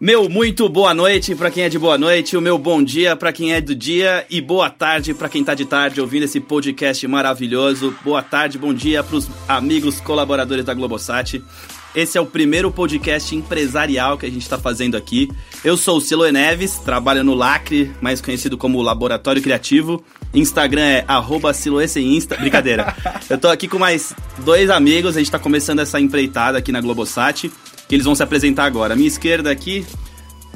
Meu muito boa noite para quem é de boa noite, o meu bom dia para quem é do dia e boa tarde para quem tá de tarde ouvindo esse podcast maravilhoso. Boa tarde, bom dia pros amigos colaboradores da Globosat. Esse é o primeiro podcast empresarial que a gente está fazendo aqui. Eu sou o Siloe Neves, trabalho no Lacre, mais conhecido como Laboratório Criativo. Instagram é arroba Insta. Brincadeira. Eu tô aqui com mais dois amigos, a gente tá começando essa empreitada aqui na Globosat que eles vão se apresentar agora. A minha esquerda aqui.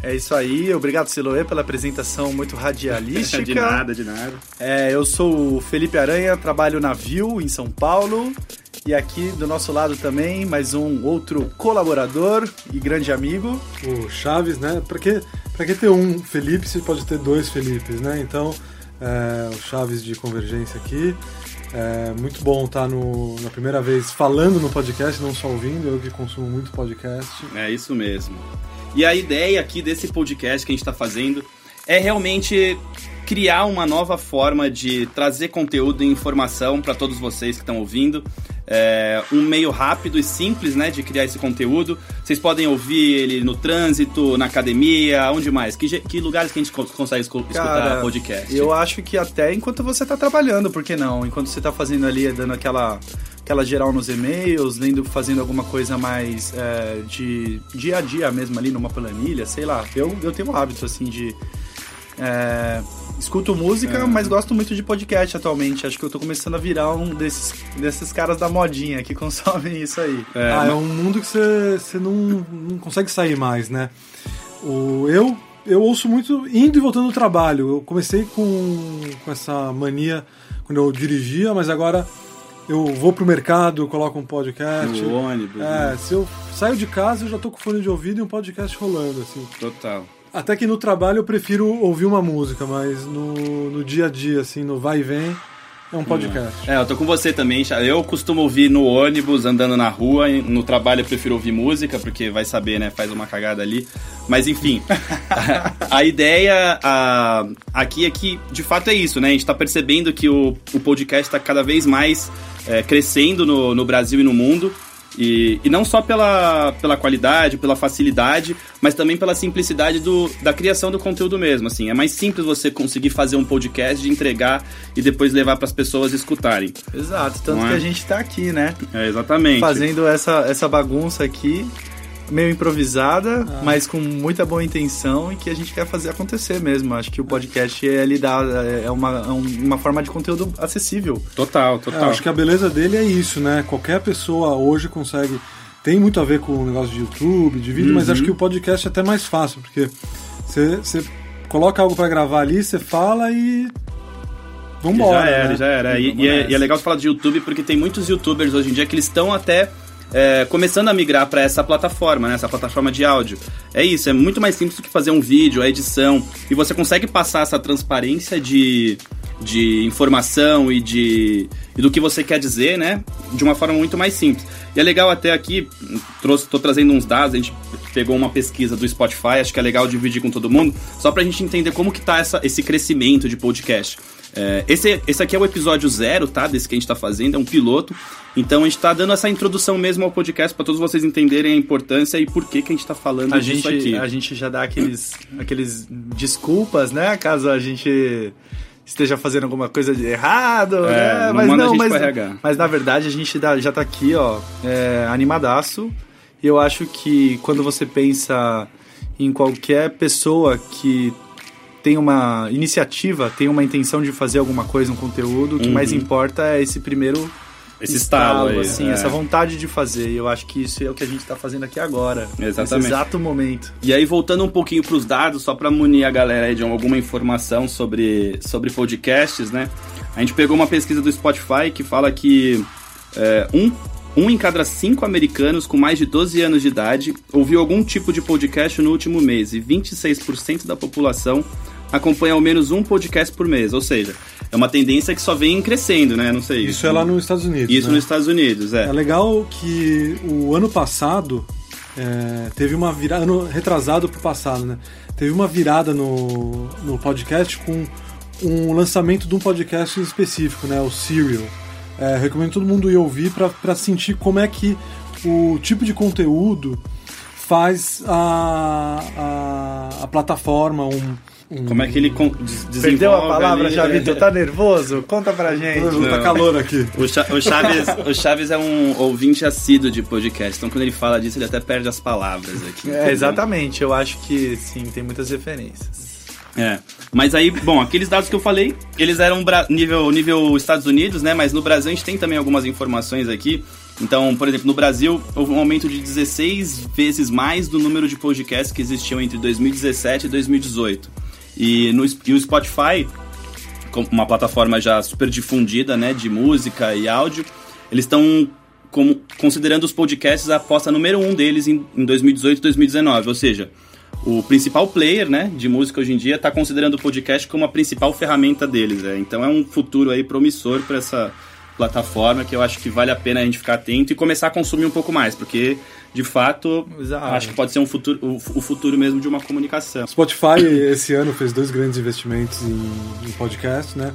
É isso aí, obrigado Siloé pela apresentação muito radialística. de nada, de nada. É, eu sou o Felipe Aranha, trabalho na Viu em São Paulo. E aqui do nosso lado também, mais um outro colaborador e grande amigo. O Chaves, né? Pra que, pra que ter um Felipe se pode ter dois Felipes, né? Então, é, o Chaves de Convergência aqui. É muito bom estar no, na primeira vez falando no podcast, não só ouvindo, eu que consumo muito podcast. É isso mesmo. E a ideia aqui desse podcast que a gente está fazendo é realmente criar uma nova forma de trazer conteúdo e informação para todos vocês que estão ouvindo é, um meio rápido e simples, né, de criar esse conteúdo. Vocês podem ouvir ele no trânsito, na academia, onde mais? Que, que lugares que a gente consegue escutar Cara, podcast? Eu acho que até enquanto você está trabalhando, por que não? Enquanto você está fazendo ali, dando aquela aquela geral nos e-mails, lendo, fazendo alguma coisa mais é, de dia a dia mesmo ali numa planilha, sei lá. Eu, eu tenho um hábito assim de é, escuto música, é. mas gosto muito de podcast atualmente. Acho que eu tô começando a virar um desses, desses caras da modinha que consomem isso aí. É, ah, é um mundo que você não, não consegue sair mais, né? O, eu, eu ouço muito indo e voltando do trabalho. Eu comecei com, com essa mania quando eu dirigia, mas agora eu vou pro mercado, coloco um podcast. No ônibus. É, né? se eu saio de casa, eu já tô com fone de ouvido e um podcast rolando, assim. Total. Até que no trabalho eu prefiro ouvir uma música, mas no, no dia a dia, assim, no vai e vem, é um podcast. É, eu tô com você também. Eu costumo ouvir no ônibus, andando na rua. No trabalho eu prefiro ouvir música, porque vai saber, né? Faz uma cagada ali. Mas enfim, a ideia a, aqui é que, de fato, é isso, né? A gente tá percebendo que o, o podcast tá cada vez mais é, crescendo no, no Brasil e no mundo. E, e não só pela, pela qualidade, pela facilidade, mas também pela simplicidade do, da criação do conteúdo mesmo. Assim, é mais simples você conseguir fazer um podcast, de entregar e depois levar para as pessoas escutarem. Exato, tanto é? que a gente está aqui, né? É, exatamente. Fazendo essa, essa bagunça aqui meio improvisada, ah. mas com muita boa intenção e que a gente quer fazer acontecer mesmo. Acho que o podcast é lidar, é uma, é uma forma de conteúdo acessível. Total, total. É, acho que a beleza dele é isso, né? Qualquer pessoa hoje consegue. Tem muito a ver com o negócio de YouTube, de vídeo, uhum. mas acho que o podcast é até mais fácil, porque você coloca algo para gravar ali, você fala e Vambora, já era, né? já era. E, e, é, e, é, legal falar de YouTube porque tem muitos youtubers hoje em dia que eles estão até é, começando a migrar para essa plataforma, né? Essa plataforma de áudio. É isso, é muito mais simples do que fazer um vídeo, a edição. E você consegue passar essa transparência de, de informação e de e do que você quer dizer, né? De uma forma muito mais simples. E é legal até aqui, trouxe, tô trazendo uns dados, a gente pegou uma pesquisa do Spotify, acho que é legal dividir com todo mundo, só pra gente entender como que tá essa, esse crescimento de podcast. É, esse, esse aqui é o episódio zero, tá? Desse que a gente tá fazendo, é um piloto. Então a gente tá dando essa introdução mesmo ao podcast para todos vocês entenderem a importância e por que, que a gente tá falando a disso gente, aqui. A gente já dá aqueles, aqueles desculpas, né? Caso a gente esteja fazendo alguma coisa de errado, é, né? Mas não, mas, mas na verdade a gente já tá aqui, ó, é, animadaço. E eu acho que quando você pensa em qualquer pessoa que tem uma iniciativa, tem uma intenção de fazer alguma coisa, um conteúdo, o que uhum. mais importa é esse primeiro esse estalo, aí, assim, é. essa vontade de fazer. E eu acho que isso é o que a gente está fazendo aqui agora. Exatamente. Nesse exato momento. E aí, voltando um pouquinho para os dados, só para munir a galera aí de alguma informação sobre, sobre podcasts, né? A gente pegou uma pesquisa do Spotify que fala que é, um um em cada cinco americanos com mais de 12 anos de idade ouviu algum tipo de podcast no último mês e 26% da população acompanha ao menos um podcast por mês. Ou seja, é uma tendência que só vem crescendo, né? Não sei. Isso é lá nos Estados Unidos. Isso né? nos Estados Unidos, é. É legal que o ano passado é, teve uma virada. Ano retrasado pro passado, né? Teve uma virada no, no podcast com um lançamento de um podcast específico, né? O Serial. É, recomendo todo mundo ir ouvir para sentir como é que o tipo de conteúdo faz a, a plataforma, um, um... Como é que ele desenvolve Perdeu a palavra, ali, já, Vitor? Tá nervoso? Conta pra gente. Não, tá calor aqui. O, Cha o, Chaves, o Chaves é um ouvinte assíduo de podcast, então quando ele fala disso, ele até perde as palavras aqui. É, exatamente. Eu acho que, sim, tem muitas referências. É. Mas aí, bom, aqueles dados que eu falei, eles eram nível, nível Estados Unidos, né? Mas no Brasil a gente tem também algumas informações aqui. Então, por exemplo, no Brasil houve um aumento de 16 vezes mais do número de podcasts que existiam entre 2017 e 2018. E, no, e o Spotify, uma plataforma já super difundida, né, de música e áudio, eles estão considerando os podcasts a aposta número um deles em, em 2018 e 2019, ou seja, o principal player né, de música hoje em dia está considerando o podcast como a principal ferramenta deles. Né? Então é um futuro aí promissor para essa plataforma que eu acho que vale a pena a gente ficar atento e começar a consumir um pouco mais, porque de fato Exato. acho que pode ser um futuro, o, o, futuro mesmo de uma comunicação. Spotify esse ano fez dois grandes investimentos em, em podcast, né?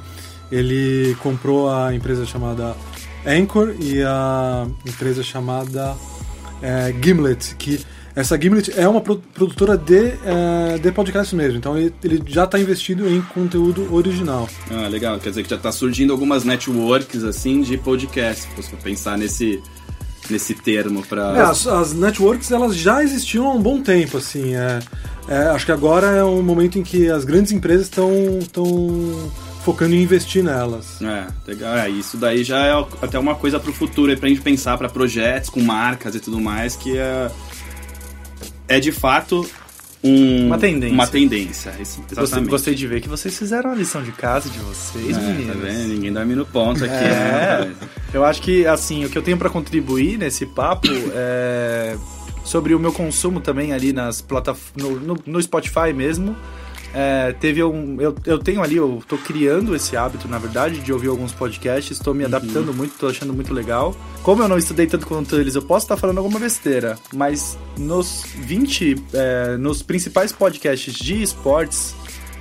Ele comprou a empresa chamada Anchor e a empresa chamada é, Gimlet, que essa Gimlet é uma produtora de, é, de podcast mesmo, então ele, ele já está investido em conteúdo original. Ah, legal. Quer dizer que já está surgindo algumas networks assim de podcast, se você pensar nesse nesse termo para é, as, as, networks elas já existiam há um bom tempo assim é, é, acho que agora é um momento em que as grandes empresas estão estão focando em investir nelas. É legal. É, isso daí já é até uma coisa para o futuro para a gente pensar para projetos com marcas e tudo mais que é é de fato um, uma tendência. Uma tendência, gostei, gostei, de ver que vocês fizeram a lição de casa de vocês, é, meninos. Tá vendo? Ninguém dorme no ponto aqui, é. né? Eu acho que, assim, o que eu tenho para contribuir nesse papo é sobre o meu consumo também ali nas plataformas, no, no, no Spotify mesmo. É, teve um. Eu, eu tenho ali, eu tô criando esse hábito, na verdade, de ouvir alguns podcasts, estou me uhum. adaptando muito, tô achando muito legal. Como eu não estudei tanto quanto eles, eu posso estar falando alguma besteira, mas nos 20, é, nos principais podcasts de esportes,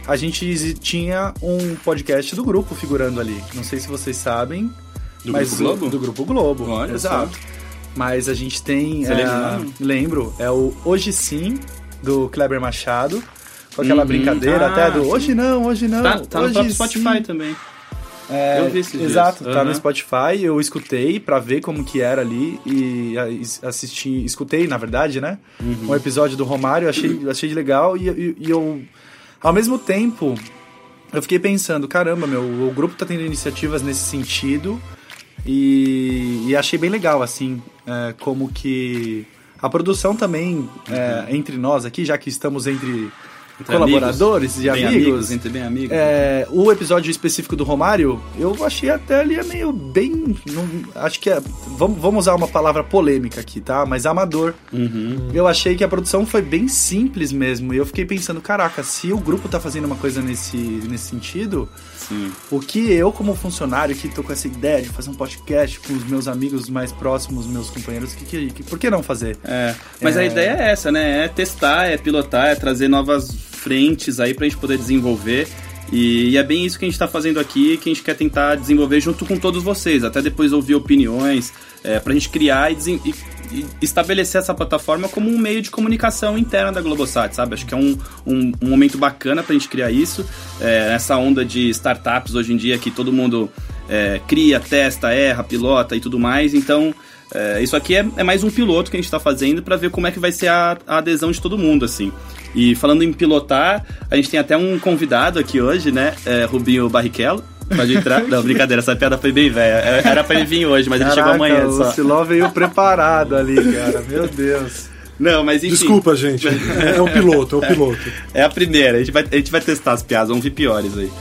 a gente tinha um podcast do grupo figurando ali. Não sei se vocês sabem. Do mas Grupo Globo? Do Grupo Globo. Olha exato. Só. Mas a gente tem. Você é, lembra? Lembro. É o Hoje Sim, do Kleber Machado com aquela uhum. brincadeira ah, até do sim. hoje não, hoje não. Tá, tá hoje no Spotify também. É, eu vi esse Exato, dias. tá uhum. no Spotify, eu escutei para ver como que era ali e assisti, escutei, na verdade, né? Uhum. Um episódio do Romário, achei, achei legal e, e, e, eu, ao mesmo tempo, eu fiquei pensando, caramba, meu, o grupo tá tendo iniciativas nesse sentido e, e achei bem legal, assim, é, como que a produção também, é, entre nós aqui, já que estamos entre colaboradores amigos, e amigos. amigos. Entre bem amigos. É, o episódio específico do Romário, eu achei até ali meio bem. Não, acho que é. Vamos, vamos usar uma palavra polêmica aqui, tá? Mas amador. Uhum. Eu achei que a produção foi bem simples mesmo. E eu fiquei pensando, caraca, se o grupo tá fazendo uma coisa nesse, nesse sentido. Sim. O que eu, como funcionário, que tô com essa ideia de fazer um podcast com os meus amigos mais próximos, meus companheiros, que, que, que por que não fazer? É, mas é... a ideia é essa, né? É testar, é pilotar, é trazer novas frentes aí pra gente poder desenvolver. E, e, é bem isso que a gente está fazendo aqui, que a gente quer tentar desenvolver junto com todos vocês, até depois ouvir opiniões, é, para a gente criar e, e, e, estabelecer essa plataforma como um meio de comunicação interna da Globosat, sabe? Acho que é um, um, um momento bacana para a gente criar isso, é, essa onda de startups hoje em dia que todo mundo é, cria, testa, erra, pilota e tudo mais, então é, isso aqui é, é, mais um piloto que a gente está fazendo para ver como é que vai ser a, a, adesão de todo mundo, assim. E falando em pilotar, a gente tem até um convidado aqui hoje, né? É, Rubinho Barrichello. Pode entrar. Não, brincadeira, essa piada foi bem velha. Era para ele vir hoje, mas Caraca, ele chegou amanhã só. O Siló veio preparado ali, cara. Meu Deus. Não, mas enfim. Desculpa, gente. É, o piloto, é o piloto. É, é a primeira. A gente, vai, a gente vai testar as piadas, vão vir piores aí.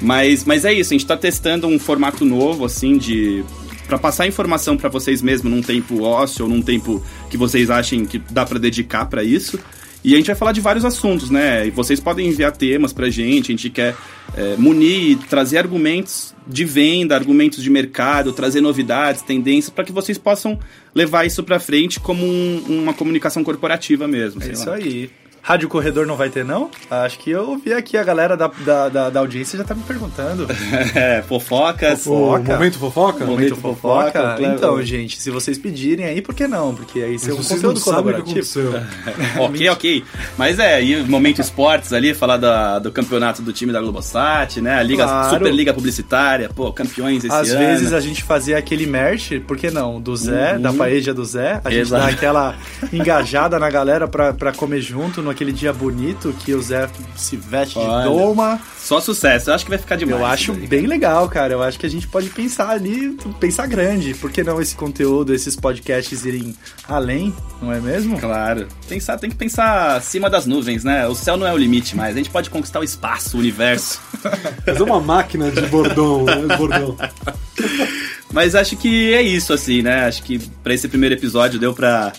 Mas, mas é isso, a gente tá testando um formato novo, assim, de para passar informação para vocês mesmo num tempo ósseo ou num tempo que vocês achem que dá para dedicar para isso. E a gente vai falar de vários assuntos, né? E vocês podem enviar temas pra gente, a gente quer é, munir, trazer argumentos de venda, argumentos de mercado, trazer novidades, tendências, para que vocês possam levar isso para frente como um, uma comunicação corporativa mesmo. É isso lá. aí. Rádio Corredor não vai ter, não? Acho que eu vi aqui a galera da, da, da, da audiência já tá me perguntando. é, fofocas. O momento fofoca? Momento fofoca. fofoca, claro. Então, gente, se vocês pedirem aí, por que não? Porque aí se é um Vocês não conteúdo sabem o que colaborativo. aconteceu. ok, ok. Mas é, e momento esportes ali, falar da, do campeonato do time da Globosat, né? A Liga, Claro. Superliga Publicitária, pô, campeões esse Às ano. vezes a gente fazia aquele merch, por que não? Do Zé, da paeja do Zé. A gente Exato. dá aquela engajada na galera pra, pra comer junto naquele dia bonito que o Zé se veste Olha. de doma. Só sucesso, eu acho que vai ficar demais. Eu acho daí. bem legal, cara. Eu acho que a gente pode pensar ali, pensar grande. Por que não esse conteúdo, esses podcasts irem além, não é mesmo? Claro. Pensar, tem que pensar acima das nuvens, né? O céu não é o limite mais. A gente pode conquistar o espaço, o universo. Fazer uma máquina de bordão, né? bordão. Mas acho que é isso, assim, né? Acho que pra esse primeiro episódio deu pra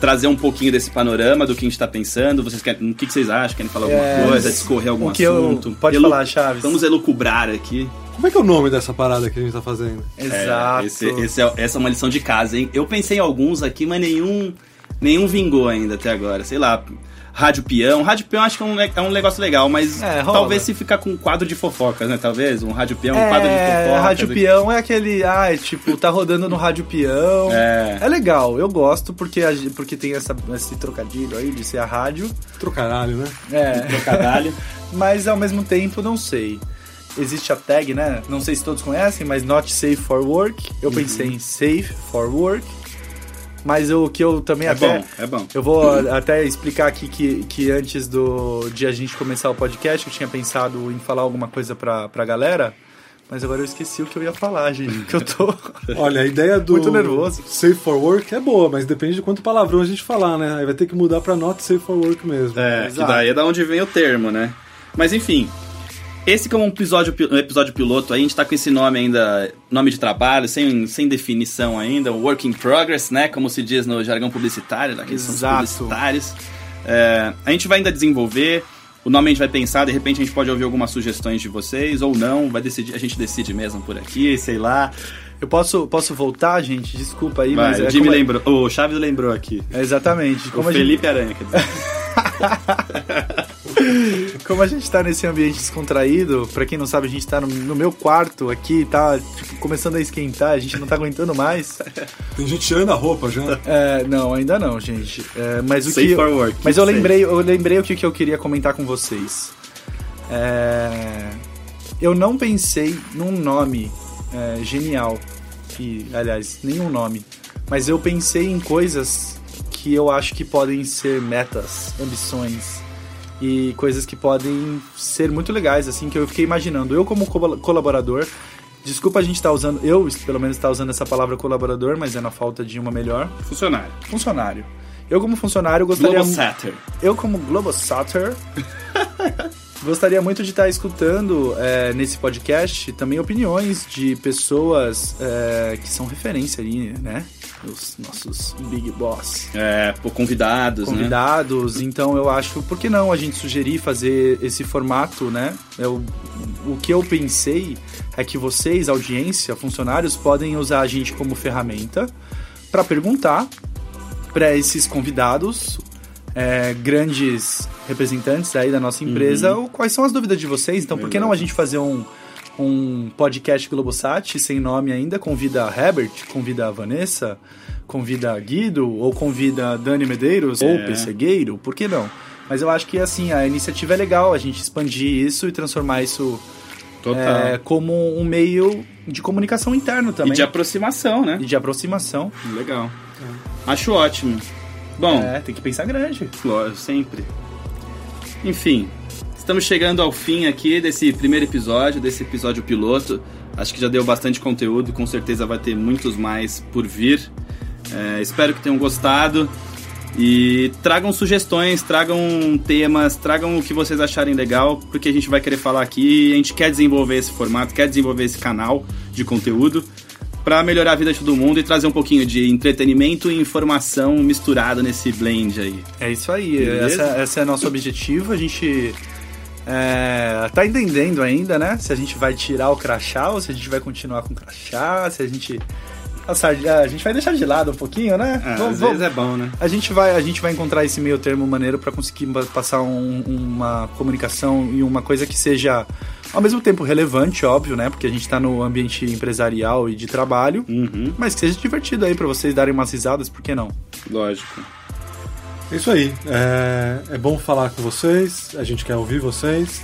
trazer um pouquinho desse panorama do que a gente tá pensando. Vocês querem, o que, que vocês acham? Querem falar alguma É, coisa? Discorrer algum o que eu- assunto? pode Elu- falar, Chaves. Vamos elucubrar aqui. Como é que é o nome dessa parada que a gente tá fazendo? É, Exato. esse- esse é- essa é uma lição de casa, hein? Eu pensei em alguns aqui, mas nenhum, nenhum vingou ainda até agora. Sei lá, Rádio Peão. Rádio Peão acho que é um, é um negócio legal, mas É, talvez se ficar com um quadro de fofocas, né? Talvez, um Rádio Peão, um quadro de É, fofocas. Rádio Peão é aquele, ah, é tipo, tá rodando no Rádio Peão. É. É legal, eu gosto porque, a porque tem essa, esse trocadilho aí de ser a rádio. Trocaralho, né? É, Trocadalho. mas ao mesmo tempo, não sei. Existe a tag, né? Não sei se todos conhecem, mas Not Safe for Work. Uhum. Eu pensei em Safe for Work. Mas o que eu também É até. bom, é bom. Eu vou até explicar aqui que, que antes do, de a gente começar o podcast, eu tinha pensado em falar alguma coisa pra, pra galera, mas agora eu esqueci o que eu ia falar, gente. Que eu tô. Olha, a ideia do Muito nervoso. Safe for Work é boa, mas depende de quanto palavrão a gente falar, né? Aí vai ter que mudar pra Not Safe for Work mesmo. É, que Exato. daí é da onde vem o termo, né? Mas enfim, esse que é um episódio, pi- um episódio piloto, aí a gente tá com esse nome ainda, nome de trabalho, sem, sem definição ainda, um work in progress, né? Como se diz no jargão publicitário, daqueles publicitários. É, a gente vai ainda desenvolver, o nome a gente vai pensar, de repente a gente pode ouvir algumas sugestões de vocês, ou não, vai decidir, a gente decide mesmo por aqui, sei lá. Eu posso, posso voltar, gente? Desculpa aí, Vai, mas. o é Jimmy como- lembrou, o Chaves lembrou aqui. É exatamente. O Como a, gente, Felipe Aranha, quer dizer. como a gente tá nesse ambiente descontraído, pra quem não sabe, a gente tá no, no meu quarto aqui, tá tipo, começando a esquentar, a gente não tá aguentando mais. Tem gente tirando a roupa já. É, não, ainda não, gente. É, mas o Safe que. for work, Mas eu safe. lembrei, eu lembrei o que, que eu queria comentar com vocês. É, eu não pensei num nome é, genial. E, aliás, nenhum nome. Mas eu pensei em coisas que eu acho que podem ser metas, ambições e coisas que podem ser muito legais, assim, que eu fiquei imaginando. Eu, como co- colaborador, desculpa a gente estar usando, eu pelo menos estar usando essa palavra colaborador, mas é na falta de uma melhor. Funcionário. Funcionário. Eu, como funcionário, gostaria. Globosatter. Eu, como Globosatter, gostaria muito de estar escutando é, nesse podcast também opiniões de pessoas é, que são referência ali, né? Os nossos Big Boss É, pô, convidados, né? convidados. Então eu acho, por que não a gente sugerir fazer esse formato, né? Eu, o que eu pensei é que vocês, audiência, funcionários, podem usar a gente como ferramenta para perguntar para esses convidados, é, grandes representantes aí da nossa empresa, o- quais são as dúvidas de vocês. Então, por que não a gente fazer um, um podcast Globosat sem nome ainda? Convida a Herbert, convida a Vanessa, convida a Guido, ou convida a Dani Medeiros, ou Pessegueiro, por que não? Mas eu acho que, assim, a iniciativa é legal, a gente expandir isso e transformar isso é, como um meio de comunicação interno e também. de aproximação, né? E de aproximação. Legal. Acho ótimo. Bom, É, tem que pensar grande. Lógico, sempre. Enfim, estamos chegando ao fim aqui desse primeiro episódio, desse episódio piloto. Acho que já deu bastante conteúdo, com certeza vai ter muitos mais por vir. É, espero que tenham gostado. E tragam sugestões, tragam temas, tragam o que vocês acharem legal, porque a gente vai querer falar aqui. A gente quer desenvolver esse formato, quer desenvolver esse canal de conteúdo para melhorar a vida de todo mundo e trazer um pouquinho de entretenimento e informação misturado nesse blend aí. É isso aí, essa, esse é nosso objetivo. A gente é, tá entendendo ainda, né? Se a gente vai tirar o crachá ou se a gente vai continuar com o crachá, se a gente. A, sardinha, a gente vai deixar de lado um pouquinho, né? É, Vamos- às vamos- vezes é bom, né? A gente vai, a gente vai encontrar esse meio termo maneiro pra conseguir passar um- uma comunicação e uma coisa que seja ao mesmo tempo relevante, óbvio, né? Porque a gente tá no ambiente empresarial e de trabalho, Uhum, mas que seja divertido aí pra vocês darem umas risadas, por que não? lógico. É isso aí. É, é bom falar com vocês. A gente quer ouvir vocês.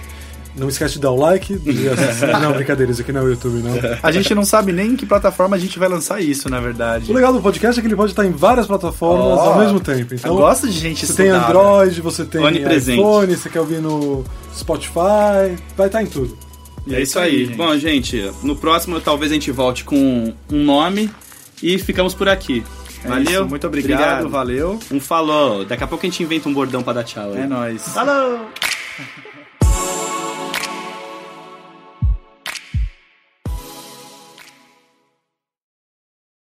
Não esquece de dar o like. de não, brincadeira, isso aqui não é o YouTube, não. A gente não sabe nem em que plataforma a gente vai lançar isso, na verdade. O legal do podcast é que ele pode estar em várias plataformas Ó, ao mesmo tempo. Então, Eu gosto de gente você tem estudada. Android, você tem iPhone, você quer ouvir no Spotify, vai estar em tudo. E É isso aí. gente. Bom, gente, no próximo talvez a gente volte com um nome e ficamos por aqui. É Valeu? isso, muito obrigado, valeu. Um falou. Daqui a pouco a gente inventa um bordão pra dar tchau. aí. É nóis. Falou!